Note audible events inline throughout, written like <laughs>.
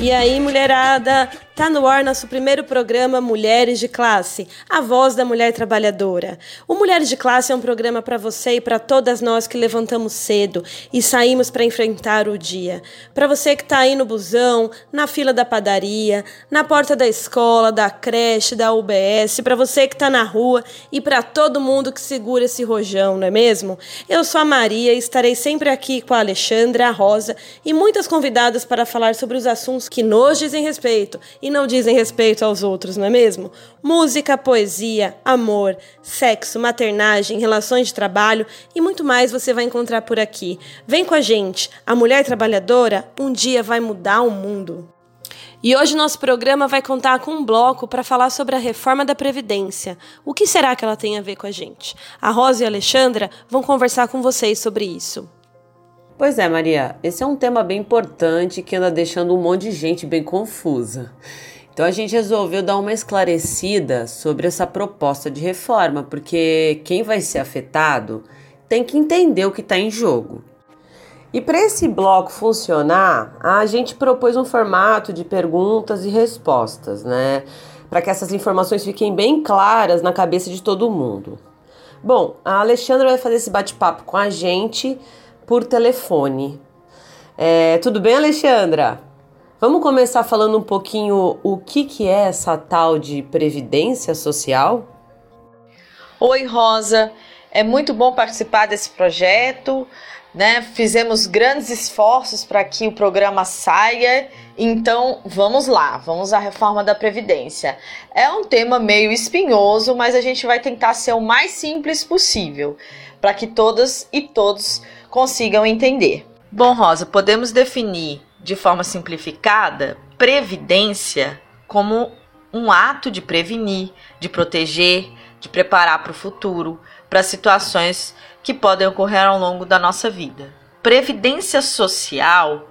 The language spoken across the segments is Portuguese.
E aí, mulherada, Tá no ar nosso primeiro programa Mulheres de Classe, a voz da mulher trabalhadora. O Mulheres de Classe é um programa para você e para todas nós que levantamos cedo e saímos para enfrentar o dia. Para você que está aí no busão, na fila da padaria, na porta da escola, da creche, da UBS, para você que está na rua e para todo mundo que segura esse rojão, não é mesmo? Eu sou a Maria e estarei sempre aqui com a Alexandra, a Rosa e muitas convidadas para falar sobre os assuntos que nos dizem respeito e não dizem respeito aos outros, não é mesmo? Música, poesia, amor, sexo, maternagem, relações de trabalho e muito mais você vai encontrar por aqui. Vem com a gente, a mulher trabalhadora um dia vai mudar o mundo. E hoje nosso programa vai contar com um bloco para falar sobre a reforma da Previdência. O que será que ela tem a ver com a gente? A Rosa e a Alexandra vão conversar com vocês sobre isso. Pois é, Maria, esse é um tema bem importante que anda deixando um monte de gente bem confusa. Então a gente resolveu dar uma esclarecida sobre essa proposta de reforma, porque quem vai ser afetado tem que entender o que está em jogo. E para esse bloco funcionar, a gente propôs um formato de perguntas e respostas, né? Para que essas informações fiquem bem claras na cabeça de todo mundo. Bom, a Alexandra vai fazer esse bate-papo com a gente por telefone. É, tudo bem, Alexandra? Vamos começar falando um pouquinho o que, que é essa tal de previdência social? Oi, Rosa. É muito bom participar desse projeto. Né? Fizemos grandes esforços para que o programa saia. Então, vamos lá, vamos à reforma da Previdência. É um tema meio espinhoso, mas a gente vai tentar ser o mais simples possível, para que todas e todos consigam entender. Bom, Rosa, podemos definir de forma simplificada previdência como um ato de prevenir, de proteger, de preparar para o futuro, para situações que podem ocorrer ao longo da nossa vida. Previdência social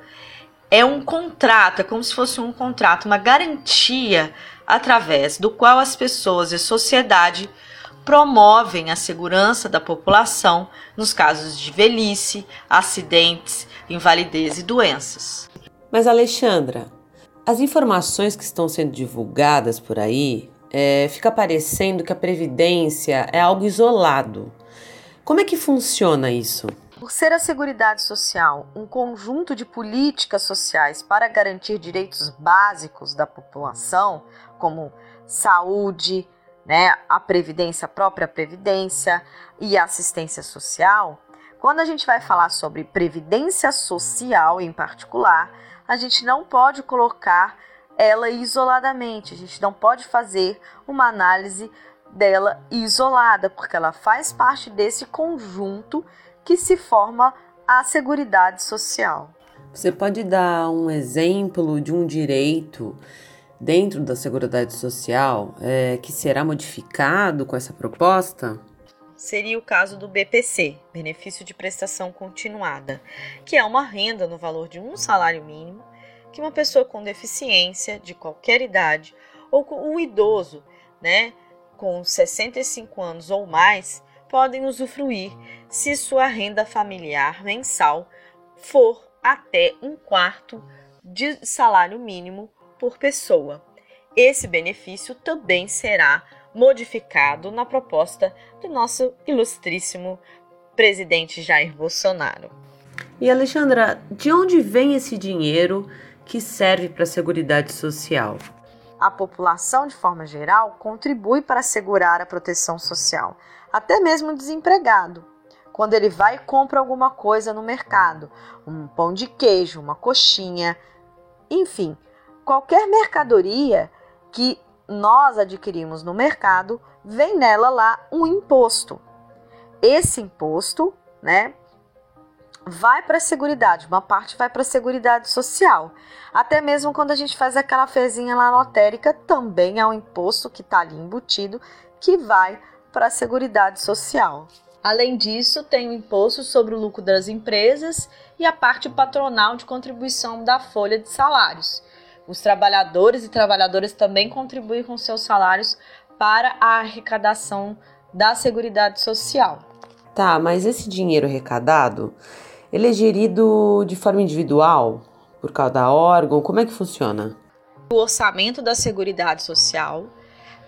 é um contrato, é como se fosse um contrato, uma garantia através do qual as pessoas e a sociedade promovem a segurança da população nos casos de velhice, acidentes, invalidez e doenças. Mas, Alexandra, as informações que estão sendo divulgadas por aí é, fica parecendo que a previdência é algo isolado. Como é que funciona isso? Por ser a Seguridade Social um conjunto de políticas sociais para garantir direitos básicos da população, como saúde, né, a previdência, a própria previdência e a assistência social, quando a gente vai falar sobre previdência social em particular, a gente não pode colocar ela isoladamente, a gente não pode fazer uma análise dela isolada, porque ela faz parte desse conjunto que se forma a Seguridade Social. Você pode dar um exemplo de um direito dentro da Seguridade Social é, que será modificado com essa proposta? Seria o caso do BPC, Benefício de Prestação Continuada, que é uma renda no valor de um salário mínimo que uma pessoa com deficiência de qualquer idade ou um idoso, né, com 65 anos ou mais, podem usufruir se sua renda familiar mensal for até um quarto de salário mínimo por pessoa. Esse benefício também será modificado na proposta do nosso ilustríssimo presidente Jair Bolsonaro. E Alexandra, de onde vem esse dinheiro que serve para a Seguridade Social? A população, de forma geral, contribui para assegurar a proteção social, até mesmo o desempregado. Quando ele vai e compra alguma coisa no mercado, um pão de queijo, uma coxinha, enfim, qualquer mercadoria que nós adquirimos no mercado, vem nela lá um imposto. Esse imposto, né, vai para a seguridade, uma parte vai para a seguridade social. Até mesmo quando a gente faz aquela fezinha lá lotérica, também é um imposto que está ali embutido que vai para a seguridade social. Além disso, tem o imposto sobre o lucro das empresas e a parte patronal de contribuição da folha de salários. Os trabalhadores e trabalhadoras também contribuem com seus salários para a arrecadação da Seguridade Social. Tá, mas esse dinheiro arrecadado, ele é gerido de forma individual, por cada órgão? Como é que funciona? O orçamento da Seguridade Social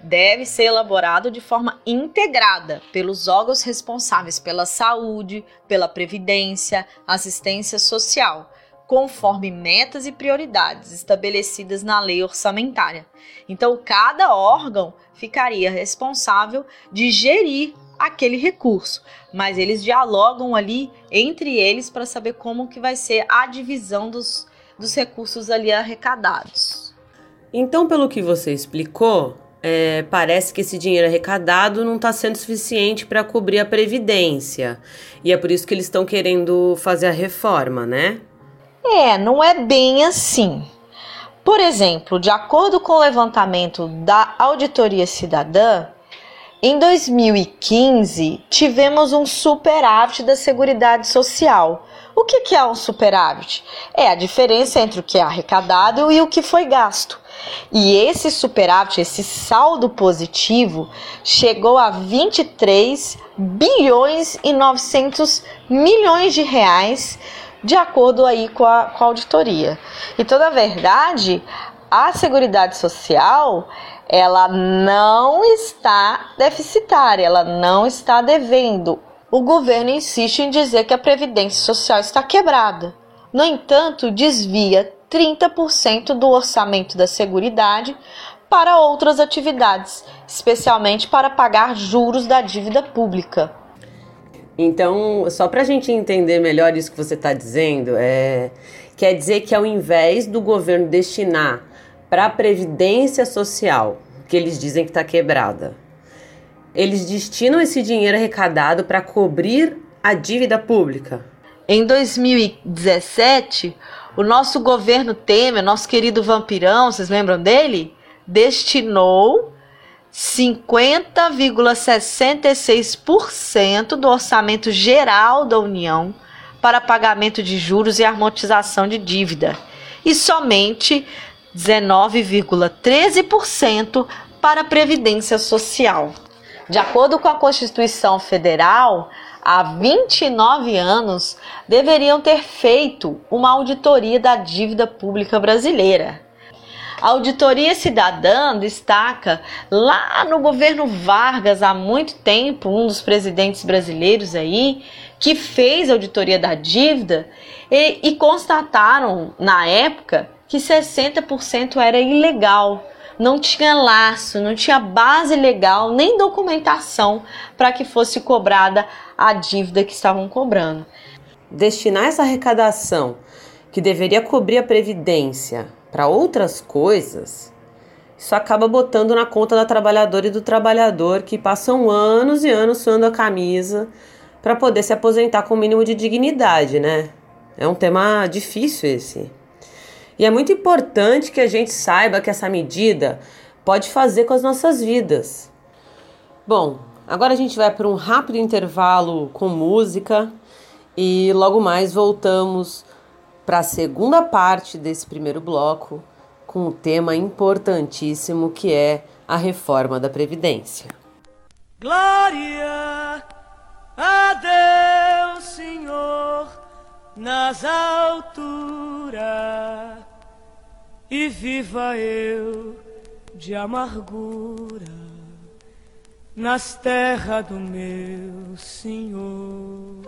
deve ser elaborado de forma integrada pelos órgãos responsáveis pela saúde, pela previdência, assistência social, conforme metas e prioridades estabelecidas na lei orçamentária. Então, cada órgão ficaria responsável de gerir aquele recurso, mas eles dialogam ali entre eles para saber como que vai ser a divisão dos, dos recursos ali arrecadados. Então, pelo que você explicou, é, parece que esse dinheiro arrecadado não está sendo suficiente para cobrir a previdência. E é por isso que eles estão querendo fazer a reforma, né? É, não é bem assim. Por exemplo, de acordo com o levantamento da Auditoria Cidadã, em 2015 tivemos um superávit da Seguridade Social. O que é um superávit? É a diferença entre o que é arrecadado e o que foi gasto. E esse superávit, esse saldo positivo, chegou a 23 bilhões e 900 milhões de reais, de acordo aí com a, com a auditoria. Então, verdade, a Seguridade Social ela não está deficitária, ela não está devendo. O governo insiste em dizer que a Previdência Social está quebrada. No entanto, desvia 30% do orçamento da Seguridade para outras atividades, especialmente para pagar juros da dívida pública. Então, só para a gente entender melhor isso que você está dizendo, é, quer dizer que ao invés do governo destinar para a Previdência Social, que eles dizem que está quebrada, eles destinam esse dinheiro arrecadado para cobrir a dívida pública. Em 2017, o nosso governo Temer, nosso querido vampirão, vocês lembram dele? Destinou 50,66% do orçamento geral da União para pagamento de juros e amortização de dívida e somente 19,13% para a previdência social. De acordo com a Constituição Federal, há 29 anos deveriam ter feito uma auditoria da dívida pública brasileira. A auditoria cidadã destaca lá no governo Vargas há muito tempo, um dos presidentes brasileiros aí, que fez a auditoria da dívida e, e constataram na época que 60% era ilegal não tinha laço, não tinha base legal nem documentação para que fosse cobrada a dívida que estavam cobrando. Destinar essa arrecadação, que deveria cobrir a previdência, para outras coisas, isso acaba botando na conta da trabalhadora e do trabalhador que passam anos e anos suando a camisa para poder se aposentar com o mínimo de dignidade, né? É um tema difícil esse. E é muito importante que a gente saiba que essa medida pode fazer com as nossas vidas. Bom, agora a gente vai para um rápido intervalo com música e logo mais voltamos para a segunda parte desse primeiro bloco com um tema importantíssimo que é a reforma da Previdência. Glória a Deus, Senhor, nas alturas e viva eu de amargura nas terras do meu Senhor.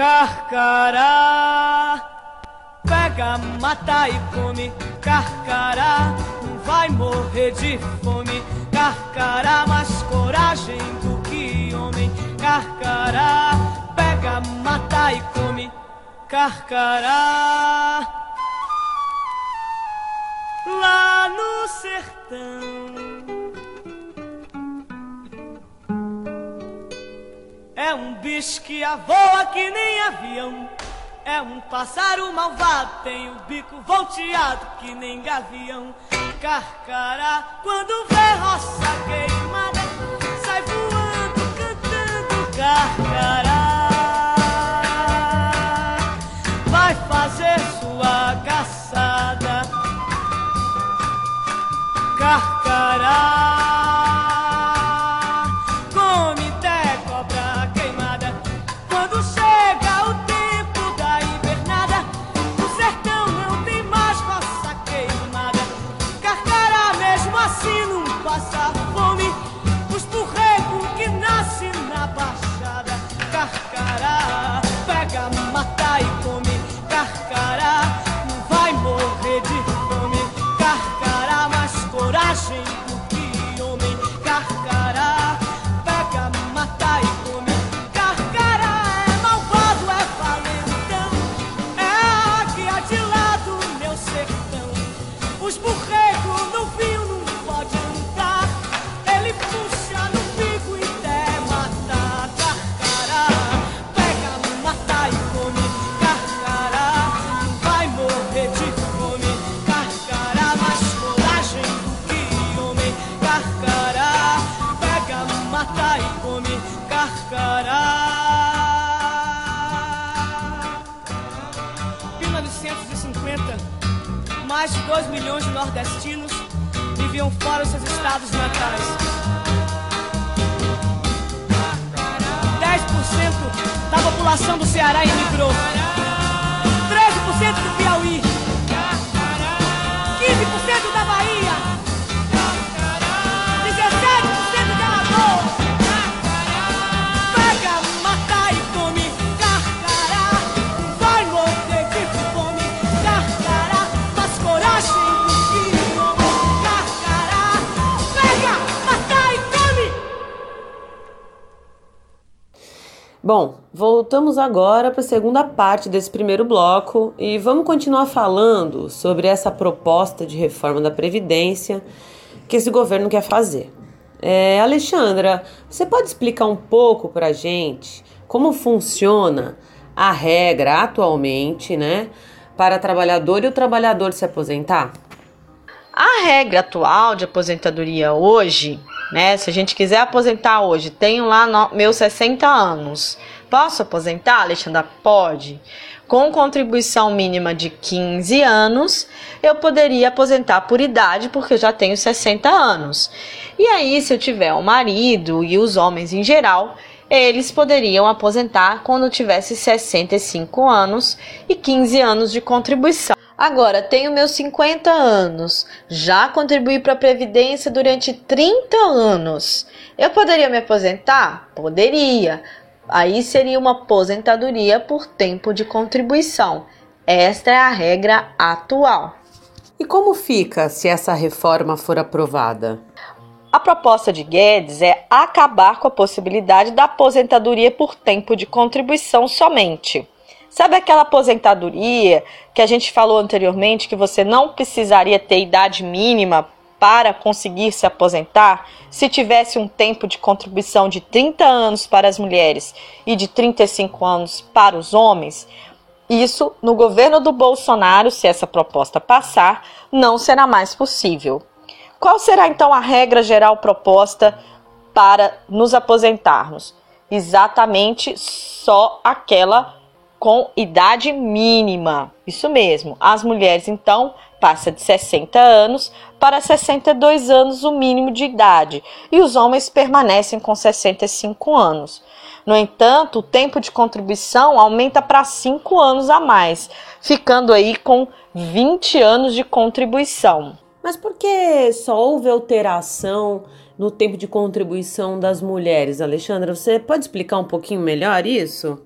Carcará, pega, mata e come. Carcará, não vai morrer de fome. Carcará, mais coragem do que homem carcará, pega, mata e come, carcará. Lá no sertão é um bicho que voa que nem avião. É um pássaro malvado, tem o bico volteado que nem gavião. Carcará, quando vê roça queimada, sai voando, cantando carcará. Vai fazer sua caçada, carcará. Nordestinos viviam fora dos seus estados natais. 10% da população do Ceará emigrou. Bom, voltamos agora para a segunda parte desse primeiro bloco e vamos continuar falando sobre essa proposta de reforma da Previdência que esse governo quer fazer. É, Alexandra, você pode explicar um pouco para a gente como funciona a regra atualmente, né, para trabalhador e o trabalhador se aposentar? A regra atual de aposentadoria hoje, né? Se a gente quiser aposentar hoje, tenho lá no, meus 60 anos. Posso aposentar, Alexandra? Pode. Com contribuição mínima de 15 anos, eu poderia aposentar por idade, porque eu já tenho 60 anos. E aí, se eu tiver um marido e os homens em geral, eles poderiam aposentar quando tivesse 65 anos e 15 anos de contribuição. Agora, tenho meus 50 anos, já contribuí para a Previdência durante 30 anos. Eu poderia me aposentar? Poderia. Aí seria uma aposentadoria por tempo de contribuição. Esta é a regra atual. E como fica se essa reforma for aprovada? A proposta de Guedes é acabar com a possibilidade da aposentadoria por tempo de contribuição somente. Sabe aquela aposentadoria que a gente falou anteriormente que você não precisaria ter idade mínima para conseguir se aposentar se tivesse um tempo de contribuição de 30 anos para as mulheres e de 35 anos para os homens? Isso, no governo do Bolsonaro, se essa proposta passar, não será mais possível. Qual será então a regra geral proposta para nos aposentarmos? Exatamente só aquela com idade mínima. Isso mesmo. As mulheres então passa de 60 anos para 62 anos o mínimo de idade e os homens permanecem com 65 anos. No entanto, o tempo de contribuição aumenta para 5 anos a mais, ficando aí com 20 anos de contribuição. Mas por que só houve alteração no tempo de contribuição das mulheres, Alexandra? Você pode explicar um pouquinho melhor isso?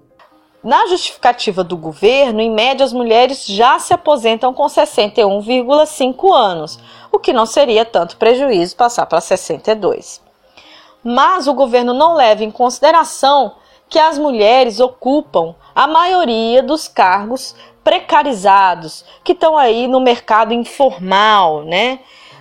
Na justificativa do governo, em média, as mulheres já se aposentam com 61,5 anos, o que não seria tanto prejuízo passar para 62. Mas o governo não leva em consideração que as mulheres ocupam a maioria dos cargos precarizados que estão aí no mercado informal, né?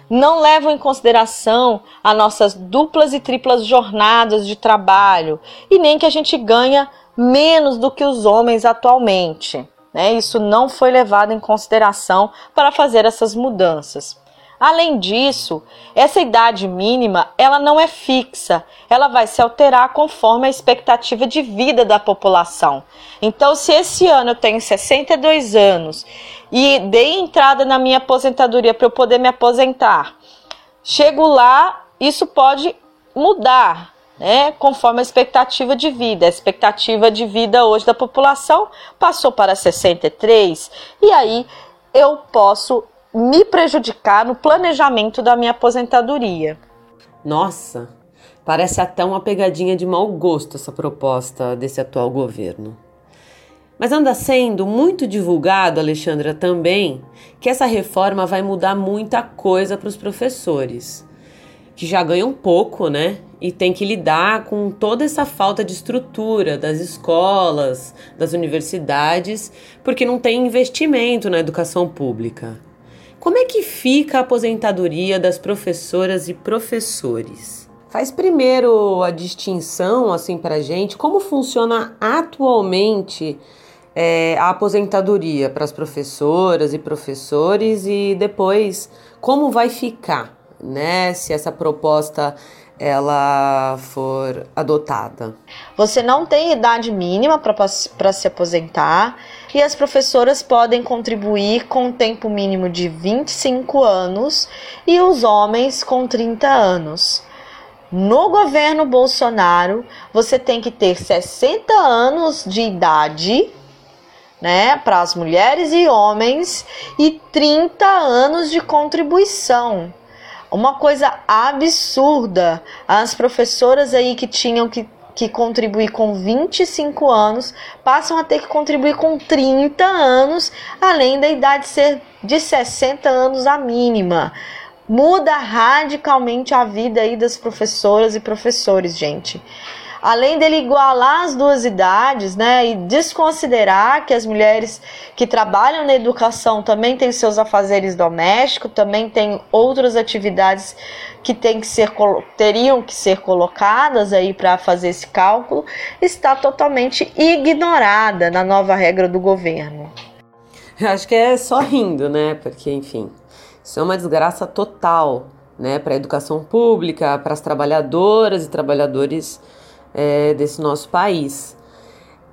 Não levam em consideração as nossas duplas e triplas jornadas de trabalho e nem que a gente ganha menos do que os homens atualmente. Né? Isso não foi levado em consideração para fazer essas mudanças. Além disso, essa idade mínima, ela não é fixa, ela vai se alterar conforme a expectativa de vida da população. Então, se esse ano eu tenho 62 anos e dei entrada na minha aposentadoria para eu poder me aposentar, chego lá, isso pode mudar, né, conforme a expectativa de vida. A expectativa de vida hoje da população passou para 63 e aí eu posso me prejudicar no planejamento da minha aposentadoria. Nossa, parece até uma pegadinha de mau gosto essa proposta desse atual governo. Mas anda sendo muito divulgado, Alexandra, também, que essa reforma vai mudar muita coisa para os professores, que já ganham pouco, né? E tem que lidar com toda essa falta de estrutura das escolas, das universidades, porque não tem investimento na educação pública. Como é que fica a aposentadoria das professoras e professores? Faz primeiro a distinção assim para gente como funciona atualmente é, a aposentadoria para as professoras e professores e depois como vai ficar, né? Se essa proposta ela for adotada. Você não tem idade mínima para se aposentar e as professoras podem contribuir com tempo mínimo de 25 anos e os homens com 30 anos. No governo Bolsonaro, você tem que ter 60 anos de idade, né, para as mulheres e homens e 30 anos de contribuição uma coisa absurda. As professoras aí que tinham que, que contribuir com 25 anos passam a ter que contribuir com 30 anos, além da idade ser de 60 anos a mínima. Muda radicalmente a vida aí das professoras e professores, gente além dele igualar as duas idades, né, e desconsiderar que as mulheres que trabalham na educação também têm seus afazeres domésticos, também têm outras atividades que, que ser, teriam que ser colocadas aí para fazer esse cálculo, está totalmente ignorada na nova regra do governo. Eu acho que é só rindo, né? Porque, enfim, isso é uma desgraça total, né? Para a educação pública, para as trabalhadoras e trabalhadores é, desse nosso país.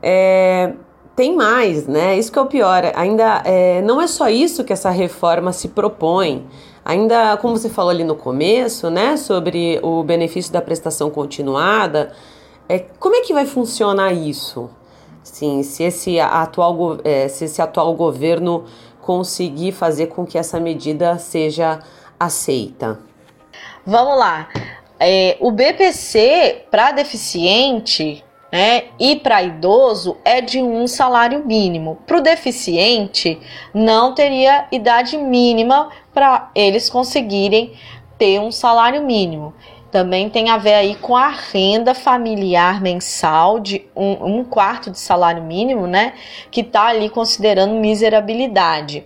É, tem mais, né? Isso que é o pior. Ainda é, não é só isso que essa reforma se propõe. Ainda, como você falou ali no começo, né, sobre o benefício da prestação continuada, é, como é que vai funcionar isso? Sim, se esse atual, é, se esse atual governo conseguir fazer com que essa medida seja aceita. Vamos lá. É, o BPC para deficiente né, e para idoso é de um salário mínimo. Para o deficiente, não teria idade mínima para eles conseguirem ter um salário mínimo. Também tem a ver aí com a renda familiar mensal de um, um quarto de salário mínimo, né? Que está ali considerando miserabilidade.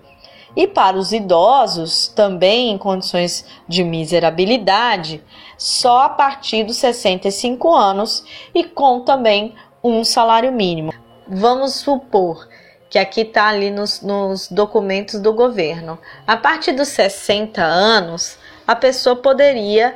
E para os idosos, também em condições de miserabilidade, só a partir dos 65 anos e com também um salário mínimo. Vamos supor que aqui está ali nos, nos documentos do governo. A partir dos 60 anos, a pessoa poderia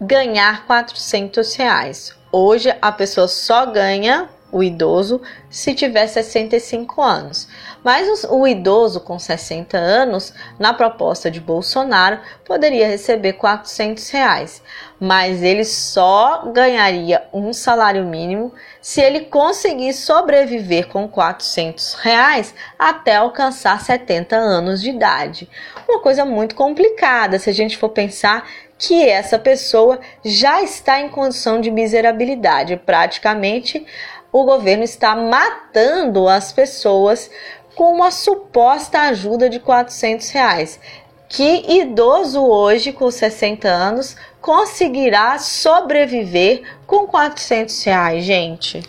ganhar 400 reais. Hoje a pessoa só ganha o idoso se tiver 65 anos. Mas o idoso com 60 anos, na proposta de Bolsonaro, poderia receber 400 reais, mas ele só ganharia um salário mínimo se ele conseguir sobreviver com 400 reais até alcançar 70 anos de idade. Uma coisa muito complicada se a gente for pensar que essa pessoa já está em condição de miserabilidade, praticamente o governo está matando as pessoas com uma suposta ajuda de 400 reais. Que idoso hoje, com 60 anos, conseguirá sobreviver com 400 reais, gente?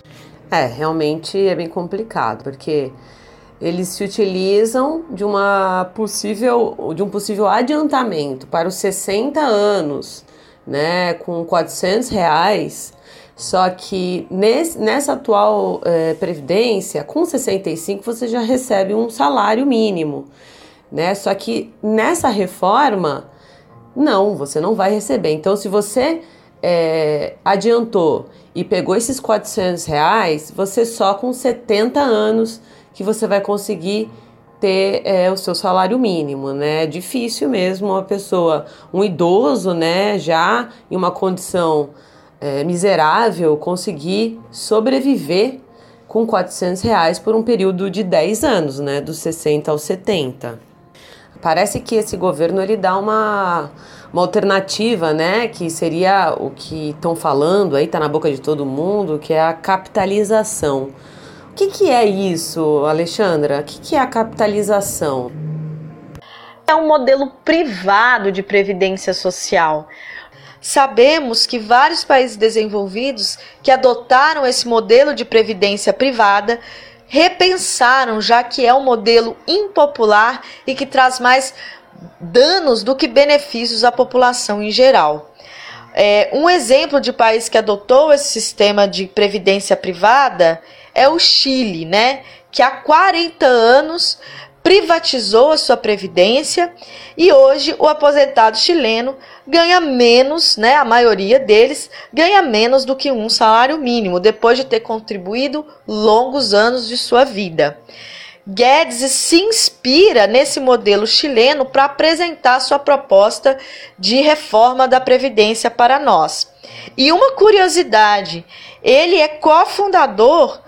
É, realmente é bem complicado, porque eles se utilizam de uma possível de um possível adiantamento para os 60 anos, né, com 400 reais só que nesse, nessa atual é, previdência, com 65 você já recebe um salário mínimo. né? Só que nessa reforma, não, você não vai receber. Então, se você é, adiantou e pegou esses 400 reais, você só com 70 anos que você vai conseguir ter é, o seu salário mínimo, né? É difícil mesmo uma pessoa, um idoso, né, já em uma condição é, miserável, conseguir sobreviver com 400 reais por um período de 10 anos, né, dos 60 aos 70. Parece que esse governo ele dá uma, uma alternativa, né, que seria o que estão falando aí, tá na boca de todo mundo, que é a capitalização. O que, que é isso, Alexandra? O que, que é a capitalização? É um modelo privado de previdência social. Sabemos que vários países desenvolvidos que adotaram esse modelo de previdência privada repensaram, já que é um modelo impopular e que traz mais danos do que benefícios à população em geral. É, um exemplo de país que adotou esse sistema de previdência privada é o Chile, né? Que há 40 anos privatizou a sua previdência e hoje o aposentado chileno ganha menos, né, a maioria deles ganha menos do que um salário mínimo depois de ter contribuído longos anos de sua vida. Guedes se inspira nesse modelo chileno para apresentar sua proposta de reforma da previdência para nós. E uma curiosidade, ele é cofundador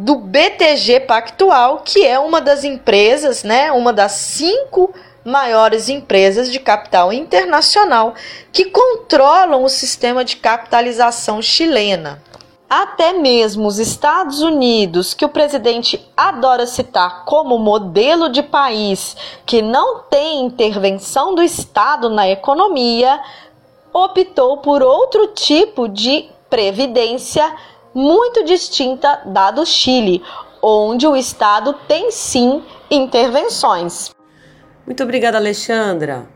do BTG Pactual, que é uma das empresas, né, uma das cinco maiores empresas de capital internacional que controlam o sistema de capitalização chilena. Até mesmo os Estados Unidos, que o presidente adora citar como modelo de país que não tem intervenção do Estado na economia, optou por outro tipo de previdência muito distinta da do Chile, onde o Estado tem sim intervenções. Muito obrigada, Alexandra,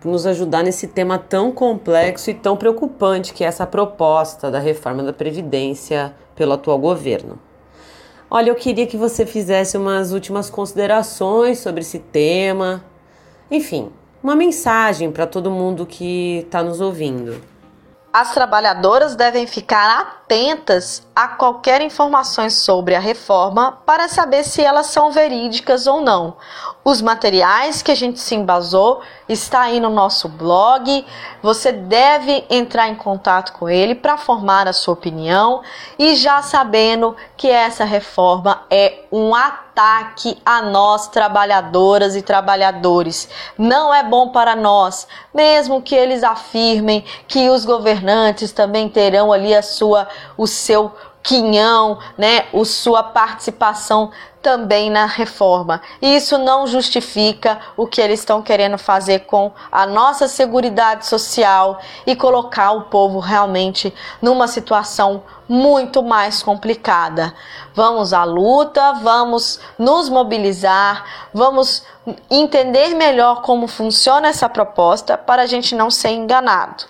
por nos ajudar nesse tema tão complexo e tão preocupante que é essa proposta da reforma da Previdência pelo atual governo. Olha, eu queria que você fizesse umas últimas considerações sobre esse tema. Enfim, uma mensagem para todo mundo que está nos ouvindo. As trabalhadoras devem ficar atentas a qualquer informações sobre a reforma para saber se elas são verídicas ou não. Os materiais que a gente se embasou está aí no nosso blog. Você deve entrar em contato com ele para formar a sua opinião e já sabendo que essa reforma é um ataque a nós trabalhadoras e trabalhadores. Não é bom para nós, mesmo que eles afirmem que os governantes também terão ali a sua o seu quinhão, né, o sua participação também na reforma. Isso não justifica o que eles estão querendo fazer com a nossa seguridade social e colocar o povo realmente numa situação muito mais complicada. Vamos à luta, vamos nos mobilizar, vamos entender melhor como funciona essa proposta para a gente não ser enganado.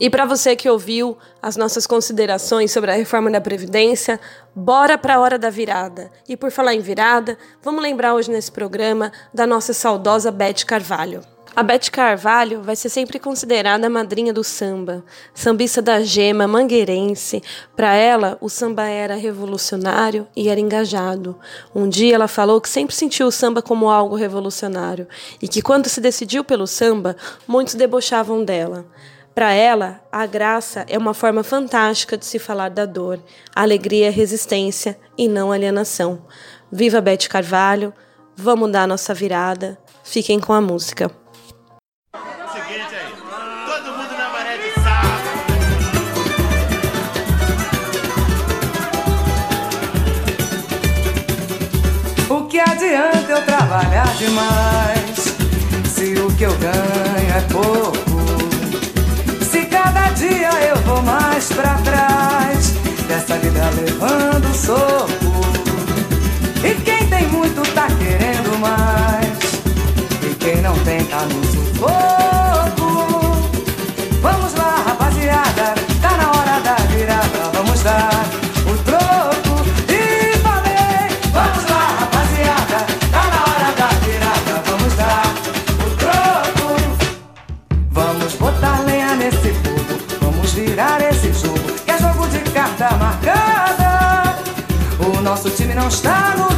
E para você que ouviu as nossas considerações sobre a reforma da Previdência, bora para a hora da virada. E por falar em virada, vamos lembrar hoje nesse programa da nossa saudosa Beth Carvalho. A Beth Carvalho vai ser sempre considerada a madrinha do samba, sambista da gema, mangueirense. Para ela, o samba era revolucionário e era engajado. Um dia ela falou que sempre sentiu o samba como algo revolucionário e que quando se decidiu pelo samba, muitos debochavam dela. Para ela, a graça é uma forma fantástica de se falar da dor, alegria, resistência e não alienação. Viva Bete Carvalho, vamos dar nossa virada. Fiquem com a música. O que adianta eu trabalhar demais se o que eu ganho é pouco? Vou mais pra trás Dessa vida levando soco. E quem tem muito tá querendo mais E quem não tem tá no sufoco não está no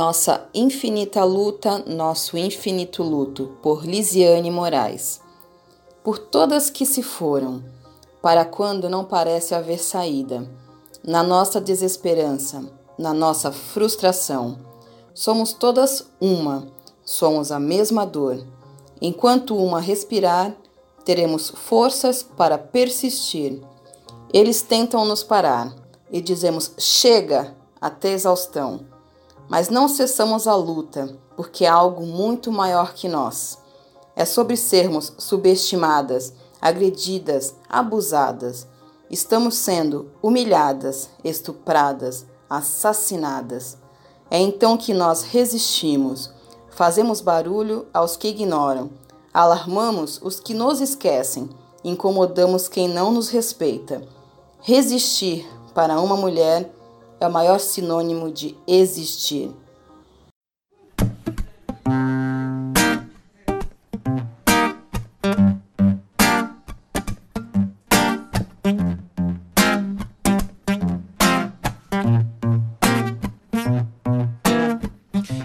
Nossa infinita luta, nosso infinito luto, por Lisiane Moraes. Por todas que se foram, para quando não parece haver saída, na nossa desesperança, na nossa frustração, somos todas uma, somos a mesma dor. Enquanto uma respirar, teremos forças para persistir. Eles tentam nos parar e dizemos chega até exaustão. Mas não cessamos a luta, porque há algo muito maior que nós. É sobre sermos subestimadas, agredidas, abusadas. Estamos sendo humilhadas, estupradas, assassinadas. É então que nós resistimos, fazemos barulho aos que ignoram, alarmamos os que nos esquecem, incomodamos quem não nos respeita. Resistir para uma mulher é o maior sinônimo de existir.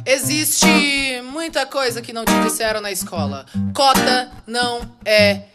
Existe muita coisa que não te disseram na escola. Cota não é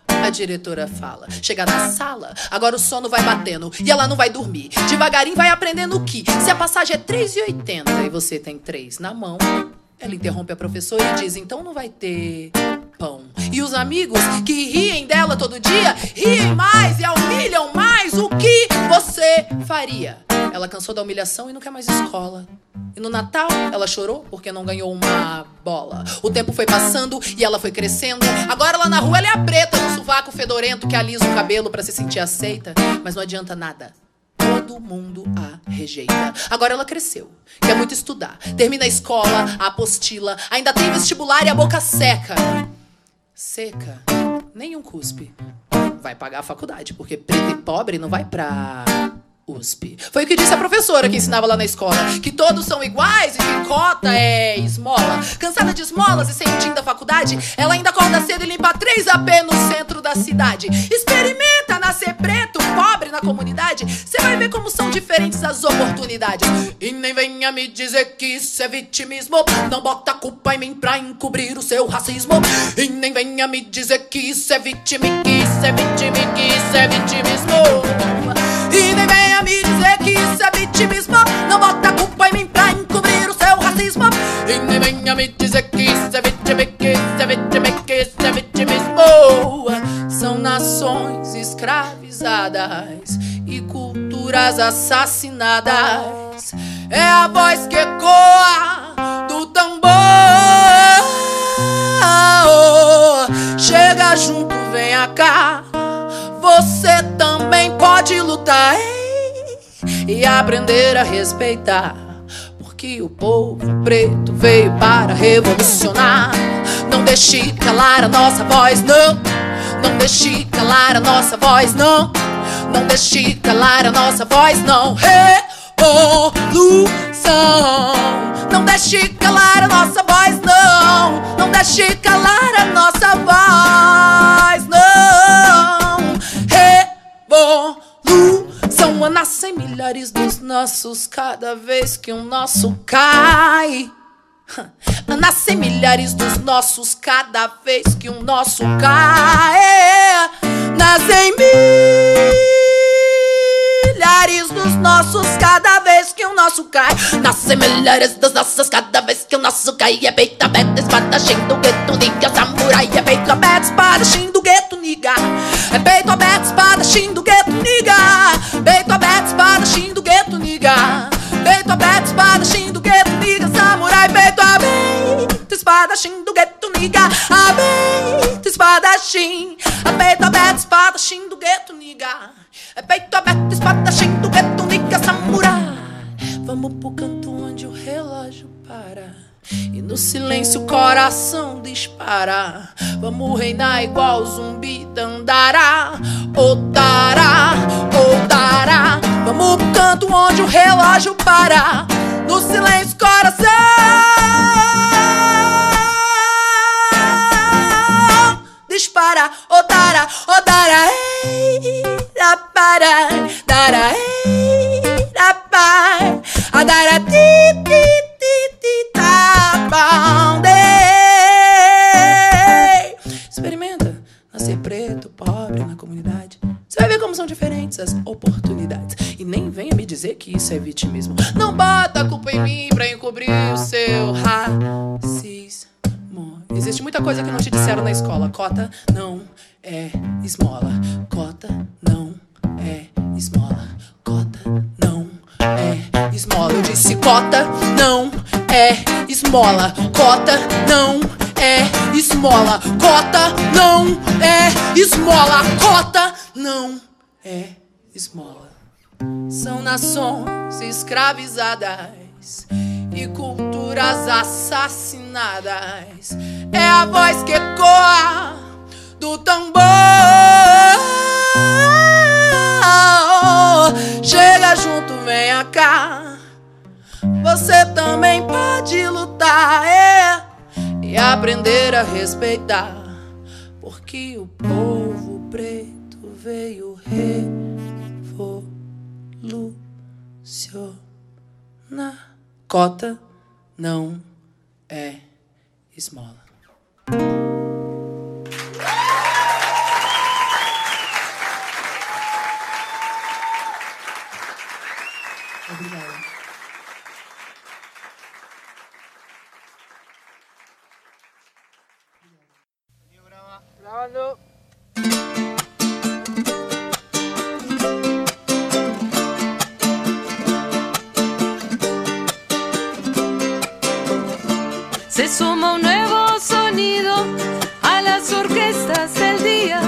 A diretora fala. Chega na sala, agora o sono vai batendo e ela não vai dormir. Devagarinho vai aprendendo que se a passagem é 3,80 e você tem 3 na mão, ela interrompe a professora e diz: então não vai ter pão. E os amigos que riem dela todo dia, riem mais e a humilham mais. O que você faria? Ela cansou da humilhação e não quer mais escola. E no Natal, ela chorou porque não ganhou uma bola. O tempo foi passando e ela foi crescendo. Agora lá na rua ela é a preta, no sovaco fedorento que alisa o cabelo pra se sentir aceita. Mas não adianta nada. Todo mundo a rejeita. Agora ela cresceu, quer muito estudar. Termina a escola, a apostila, ainda tem vestibular e a boca seca. Seca, nenhum cuspe. Vai pagar a faculdade, porque preto e pobre não vai pra USP. Foi o que disse a professora que ensinava lá na escola: que todos são iguais e que cota é esmola. Cansada de esmolas e sentindo a faculdade, ela ainda acorda cedo e limpa 3 AP no centro da cidade. Experimenta nascer preto, pobre na comunidade, você vai ver como são diferentes as oportunidades. E nem venha me dizer que isso é vitimismo. Não bota culpa em mim pra encobrir o seu racismo. E nem venha me dizer que isso é vitimi, que isso é vitimi, que isso é vitimismo. E nem venha me dizer que isso é vitimismo. Não bota culpa em mim pra encobrir o seu racismo. E nem venha me dizer que isso é vitimi, que isso é vitimi, que isso é vitimismo. São nações escravizadas e culturas assassinadas. É a voz que ecoa do tambor. Chega junto, venha cá. Você também pode lutar ei, e aprender a respeitar. Porque o povo preto veio para revolucionar. Não deixe calar a nossa voz, não. Não deixe calar a nossa voz, não. Não deixe calar a nossa voz, não. Revolução. Não deixe calar a nossa voz, não. Não deixe calar a nossa voz, não revolução. <laughs> Nascem milhares dos nossos cada vez que um nosso cai. Nascem milhares dos nossos cada vez que um nosso cai. Nascem milhares dos nossos cada vez que o nosso cai. Nascem milhares dos nossos cada vez que o nosso cai. É peito aberto, espadachim do gueto, niga, samurai. É peito aberto, espadachim do gueto, niga. É peito aberto, espadachim do gueto, niga. Peito espadachim do gueto, niga. Peito aberto, espadachim do gueto, niga, samurai. Peito aberto, espadachim do gueto, niga. Aberto, espadachim. Peito aberto, espadachim do gueto, niga. É peito aberto, espadachim do gueto, niga, samurai. Vamos pro canto onde o relógio para. E no silêncio o coração dispara. Vamos reinar igual zumbi dandará. Otará, otará. Vamos pro canto onde o relógio para. No silêncio coração dispara. Otará, otará. Ei, da para, dará, ei, pai. A dará, ti, ti, ti, ti, tá bom, Experimenta nascer preto, pobre na comunidade. Você vai ver como são diferentes as oportunidades. Nem venha me dizer que isso é vitimismo. Não bota a culpa em mim pra encobrir o seu racismo. Existe muita coisa que não te disseram na escola. Cota não é esmola. Cota não é esmola. Cota não é esmola. Eu disse cota não é esmola. Cota não é esmola. Cota não é esmola. Cota não é esmola. São nações escravizadas e culturas assassinadas. É a voz que ecoa do tambor. Chega junto, venha cá. Você também pode lutar é, e aprender a respeitar. Porque o povo preto veio revolucionar. Cota não é esmola. Obrigada. Gravando. Se suma un nuevo sonido a las orquestas del día,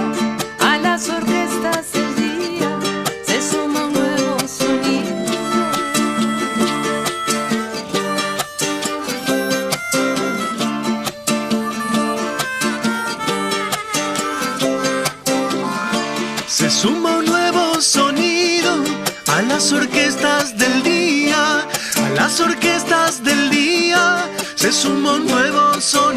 es humo nuevo, son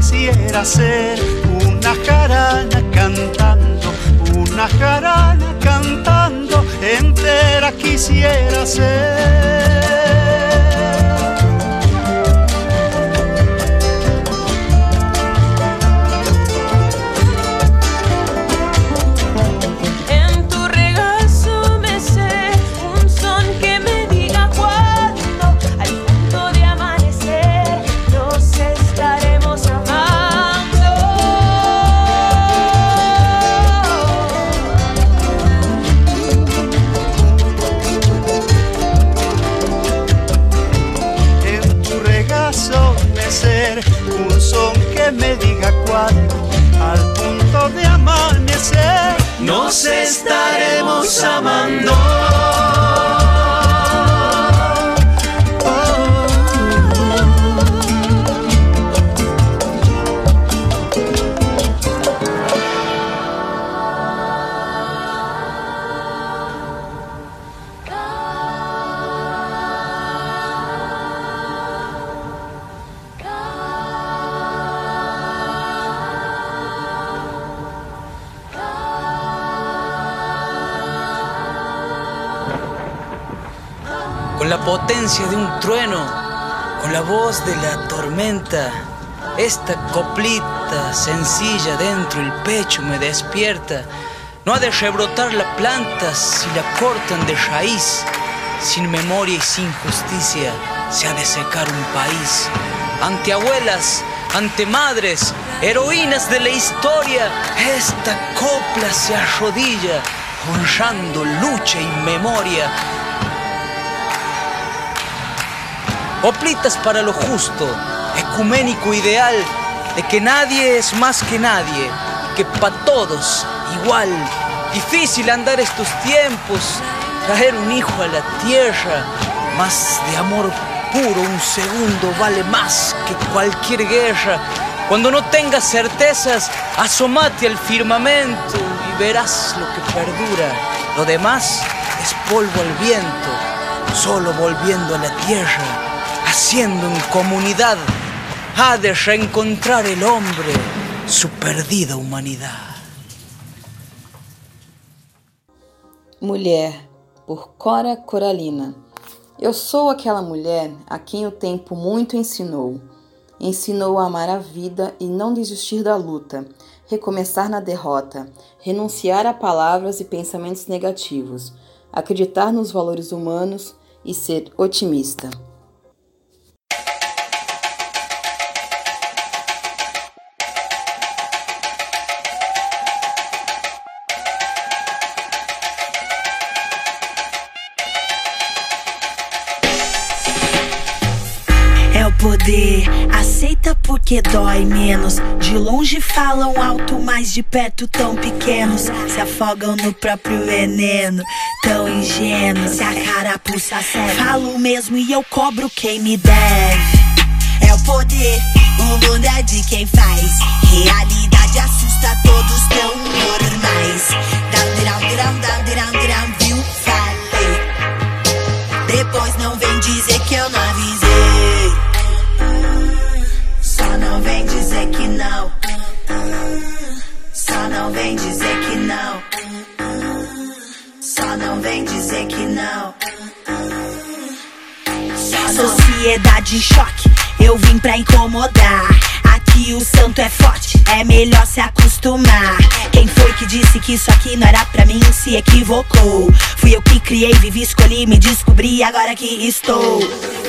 quisiera ser una jarana cantando, una jarana cantando, entera quisiera ser. Nos estaremos amando. Potencia de un trueno, con la voz de la tormenta. Esta coplita sencilla dentro el pecho me despierta. No ha de rebrotar la planta si la cortan de raíz. Sin memoria y sin justicia se ha de secar un país. Ante abuelas, ante madres, heroínas de la historia, esta copla se arrodilla, honrando lucha y memoria. Coplitas para lo justo, ecuménico ideal, de que nadie es más que nadie, que para todos igual. Difícil andar estos tiempos, traer un hijo a la tierra, más de amor puro, un segundo vale más que cualquier guerra. Cuando no tengas certezas, asomate al firmamento y verás lo que perdura. Lo demás es polvo al viento, solo volviendo a la tierra, haciendo en comunidad, ha de reencontrar el hombre su perdida humanidad. Mulher, por Cora Coralina. Eu sou aquela mulher a quem o tempo muito ensinou. Ensinou a amar a vida e não desistir da luta, recomeçar na derrota, renunciar a palavras e pensamentos negativos, acreditar nos valores humanos e ser otimista. Poder, aceita porque dói menos. De longe falam alto, mas de perto tão pequenos. Se afogam no próprio veneno, tão ingênuos. Se a carapuça serve, falo mesmo e eu cobro quem me deve. É o poder, o mundo é de quem faz. Realidade assusta todos tão normais. Down, down, down, down, down, down, Sociedade em choque, eu vim pra incomodar. Aqui o santo é forte, é melhor se acostumar. Quem foi que disse que isso aqui não era pra mim se equivocou? Fui eu que criei, vivi, escolhi, me descobri, agora que estou.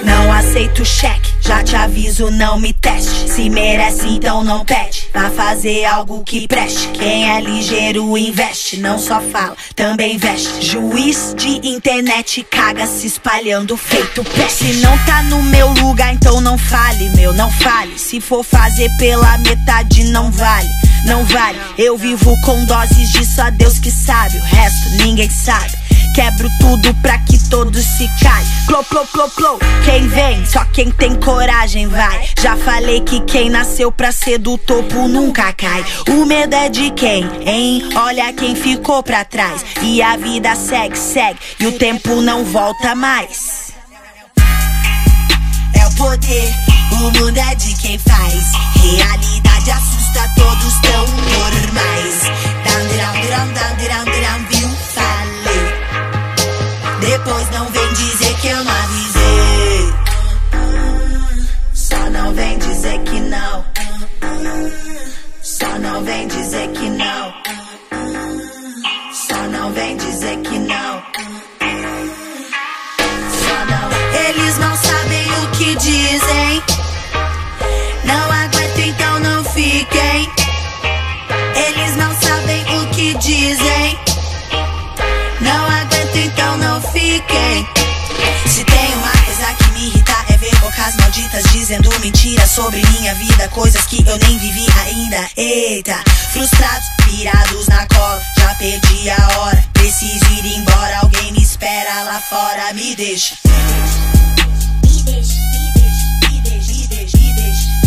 Não aceito cheque, já te aviso, não me teste. Se merece, então não pede. Vá fazer algo que preste. Quem é ligeiro investe, não só fala, também veste. Juiz de internet caga se espalhando feito peste. Se não tá no meu lugar, então não fale, meu, não fale. Se for fazer pela metade, não vale. Não vale, eu vivo com doses de só Deus que sabe, o resto ninguém sabe. Quebro tudo pra que todos se caem. Clô, clô, clô, clô. Quem vem, só quem tem coragem vai. Já falei que quem nasceu pra ser do topo nunca cai. O medo é de quem, hein? Olha quem ficou pra trás. E a vida segue, segue. E o tempo não volta mais. É o poder, o mundo é de quem faz. Realidade assusta todos tão normais. Down, down, down, down, down, down, viu? Falei. Depois não vem dizer que eu não avisei. Só não vem dizer que não. Só não vem dizer que não. Dizendo mentiras sobre minha vida, coisas que eu nem vivi ainda. Eita, frustrados, pirados na cola, já perdi a hora. Preciso ir embora, alguém me espera lá fora, me deixa. Me deixa, me deixa, me deixa, me deixa, me deixa.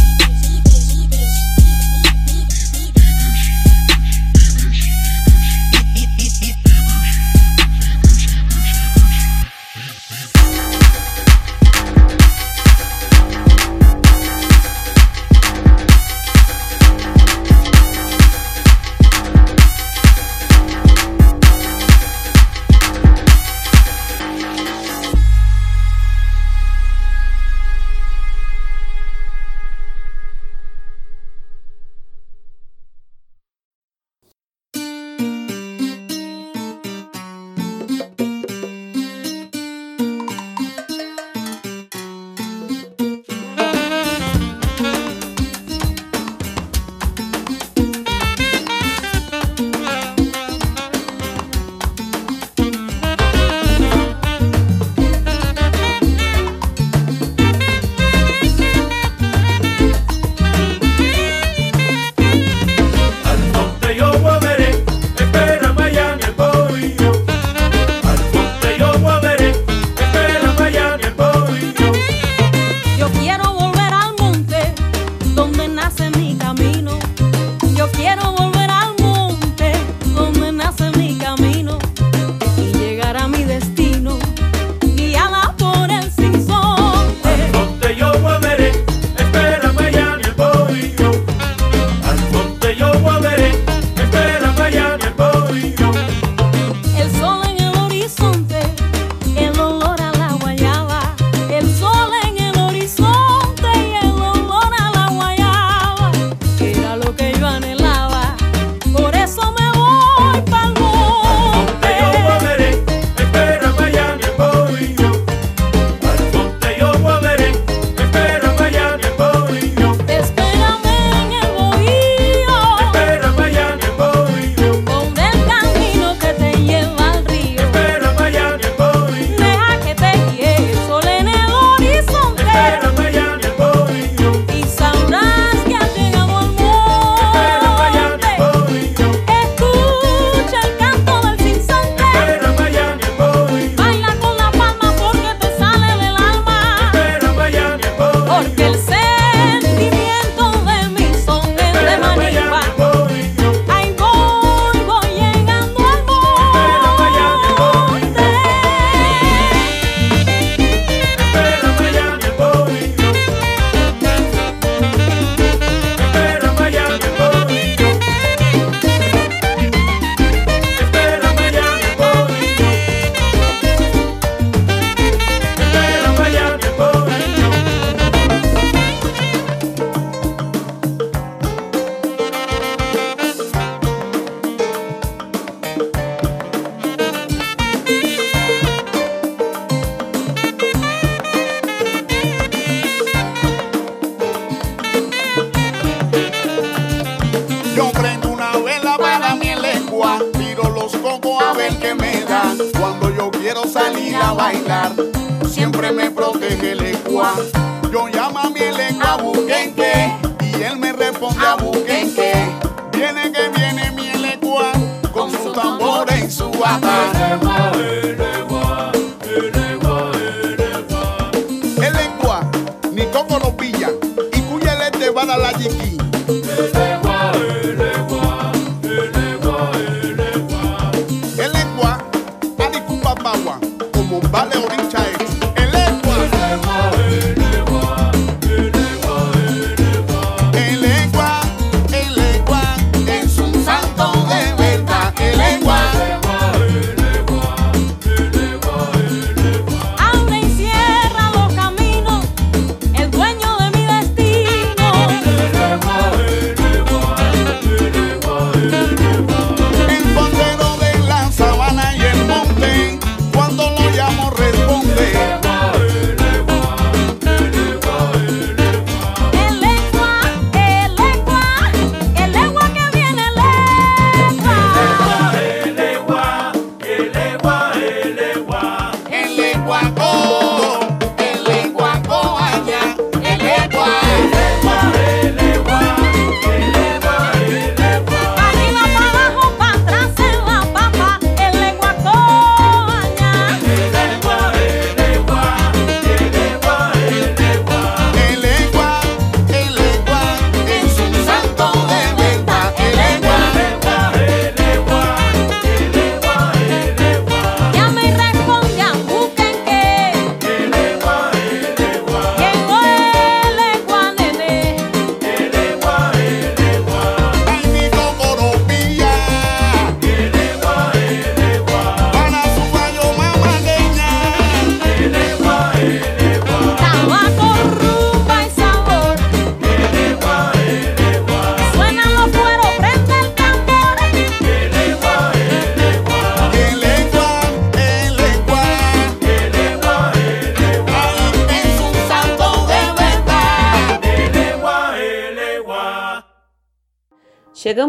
Salir a bailar. Siempre me protege el ecua. Yo llamo a mi lengua buquenque y él me responde a buquenque. Viene que viene mi lecua con su tambor en su bata.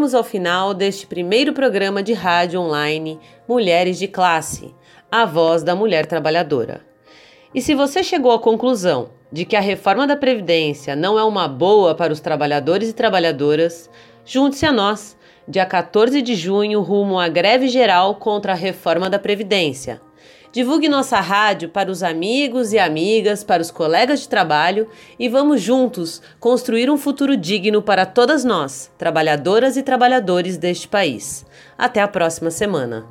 Chegamos ao final deste primeiro programa de rádio online Mulheres de Classe, a voz da mulher trabalhadora. E se você chegou à conclusão de que a reforma da Previdência não é uma boa para os trabalhadores e trabalhadoras, junte-se a nós, dia 14 de junho, rumo à greve geral contra a reforma da Previdência. Divulgue nossa rádio para os amigos e amigas, para os colegas de trabalho e vamos juntos construir um futuro digno para todas nós, trabalhadoras e trabalhadores deste país. Até a próxima semana.